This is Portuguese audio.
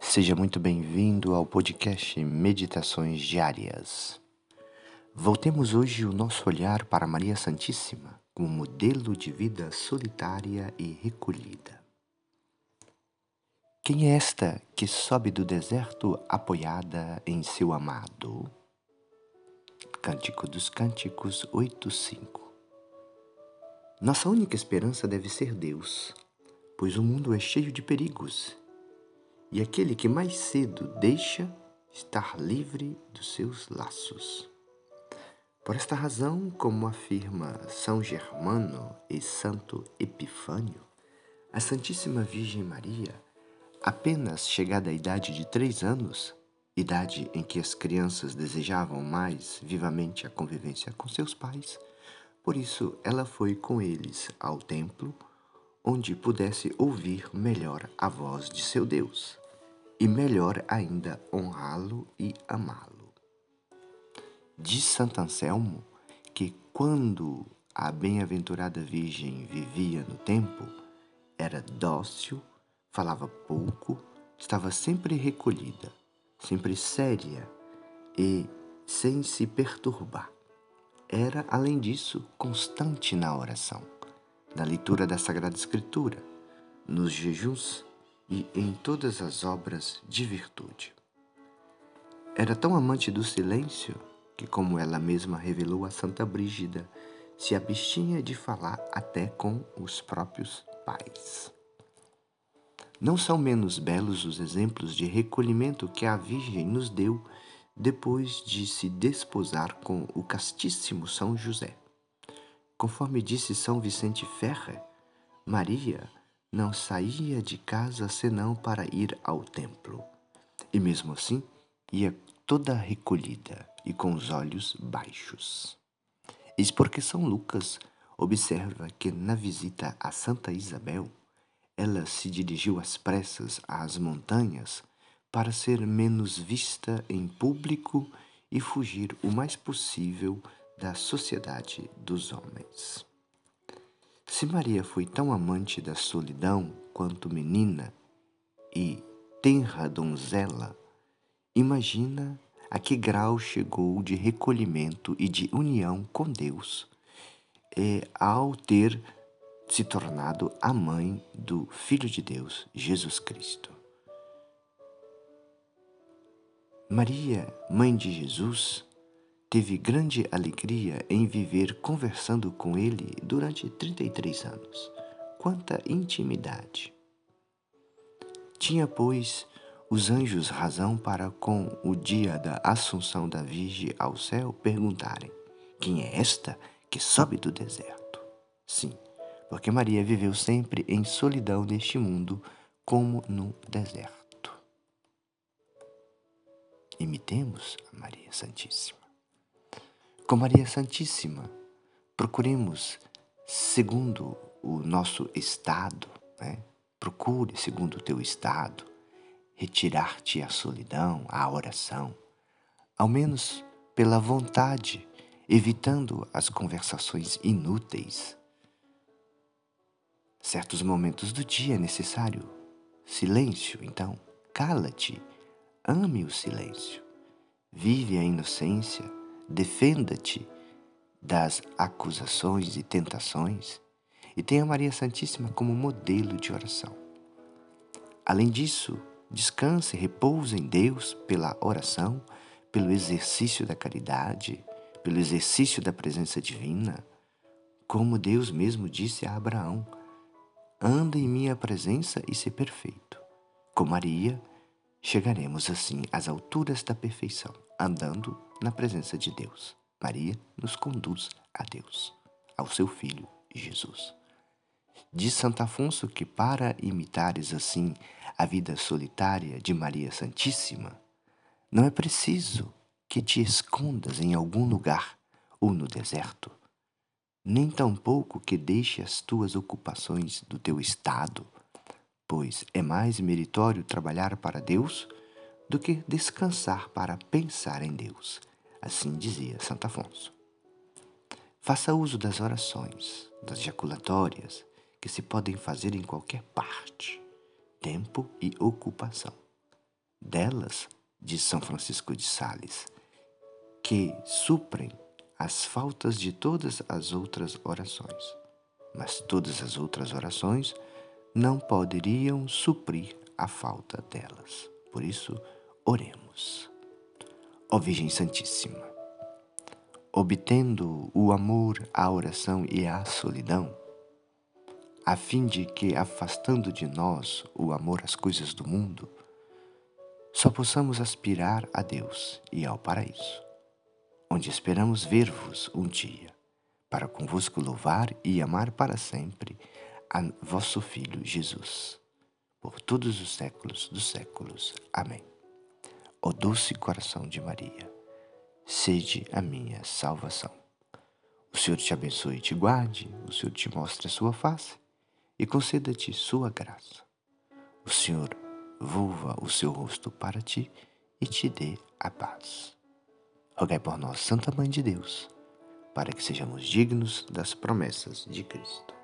Seja muito bem-vindo ao podcast Meditações Diárias. Voltemos hoje o nosso olhar para Maria Santíssima como modelo de vida solitária e recolhida. Quem é esta que sobe do deserto apoiada em seu amado? Cântico dos Cânticos 8:5 Nossa única esperança deve ser Deus, pois o mundo é cheio de perigos e aquele que mais cedo deixa estar livre dos seus laços. Por esta razão, como afirma São Germano e Santo Epifânio, a Santíssima Virgem Maria, apenas chegada à idade de três anos, idade em que as crianças desejavam mais vivamente a convivência com seus pais, por isso ela foi com eles ao templo, onde pudesse ouvir melhor a voz de seu Deus e melhor ainda honrá-lo e amá-lo. Diz Santo Anselmo que quando a bem-aventurada Virgem vivia no tempo, era dócil, falava pouco, estava sempre recolhida, sempre séria e sem se perturbar. Era, além disso, constante na oração, na leitura da Sagrada Escritura, nos jejuns e em todas as obras de virtude. Era tão amante do silêncio que, como ela mesma revelou a Santa Brígida, se abstinha de falar até com os próprios pais. Não são menos belos os exemplos de recolhimento que a Virgem nos deu depois de se desposar com o castíssimo São José. Conforme disse São Vicente Ferrer, Maria não saía de casa senão para ir ao templo. E mesmo assim, ia toda recolhida e com os olhos baixos. Eis porque São Lucas observa que na visita a Santa Isabel, ela se dirigiu às pressas às montanhas para ser menos vista em público e fugir o mais possível da sociedade dos homens. Se Maria foi tão amante da solidão quanto menina e tenra donzela, imagina a que grau chegou de recolhimento e de união com Deus e ao ter se tornado a mãe do Filho de Deus, Jesus Cristo. Maria, mãe de Jesus, teve grande alegria em viver conversando com ele durante 33 anos. Quanta intimidade! Tinha, pois, os anjos razão para, com o dia da Assunção da Virgem ao céu, perguntarem: Quem é esta que sobe do deserto? Sim, porque Maria viveu sempre em solidão neste mundo, como no deserto. Imitemos a Maria Santíssima. Com Maria Santíssima, procuremos segundo o nosso estado, né? procure segundo o teu estado, retirar-te a solidão, a oração, ao menos pela vontade, evitando as conversações inúteis. Certos momentos do dia é necessário silêncio, então cala-te, ame o silêncio, vive a inocência defenda-te das acusações e tentações e tenha Maria Santíssima como modelo de oração. Além disso, descanse, repouse em Deus pela oração, pelo exercício da caridade, pelo exercício da presença divina, como Deus mesmo disse a Abraão: anda em minha presença e se perfeito. Com Maria, chegaremos assim às alturas da perfeição, andando na presença de Deus. Maria nos conduz a Deus, ao seu Filho Jesus. Diz Santo Afonso que para imitares assim a vida solitária de Maria Santíssima, não é preciso que te escondas em algum lugar ou no deserto, nem tampouco que deixe as tuas ocupações do teu estado, pois é mais meritório trabalhar para Deus do que descansar para pensar em Deus. Assim dizia Santo Afonso. Faça uso das orações, das jaculatórias, que se podem fazer em qualquer parte, tempo e ocupação. delas, de São Francisco de Sales, que suprem as faltas de todas as outras orações. Mas todas as outras orações não poderiam suprir a falta delas. Por isso, oremos. Ó Virgem Santíssima, obtendo o amor, a oração e a solidão, a fim de que, afastando de nós o amor às coisas do mundo, só possamos aspirar a Deus e ao paraíso, onde esperamos ver-vos um dia, para convosco louvar e amar para sempre a vosso Filho Jesus, por todos os séculos dos séculos. Amém. Ó doce coração de Maria, sede a minha salvação. O Senhor te abençoe e te guarde, o Senhor te mostre a sua face e conceda-te sua graça. O Senhor volva o seu rosto para ti e te dê a paz. Rogai por nós, Santa Mãe de Deus, para que sejamos dignos das promessas de Cristo.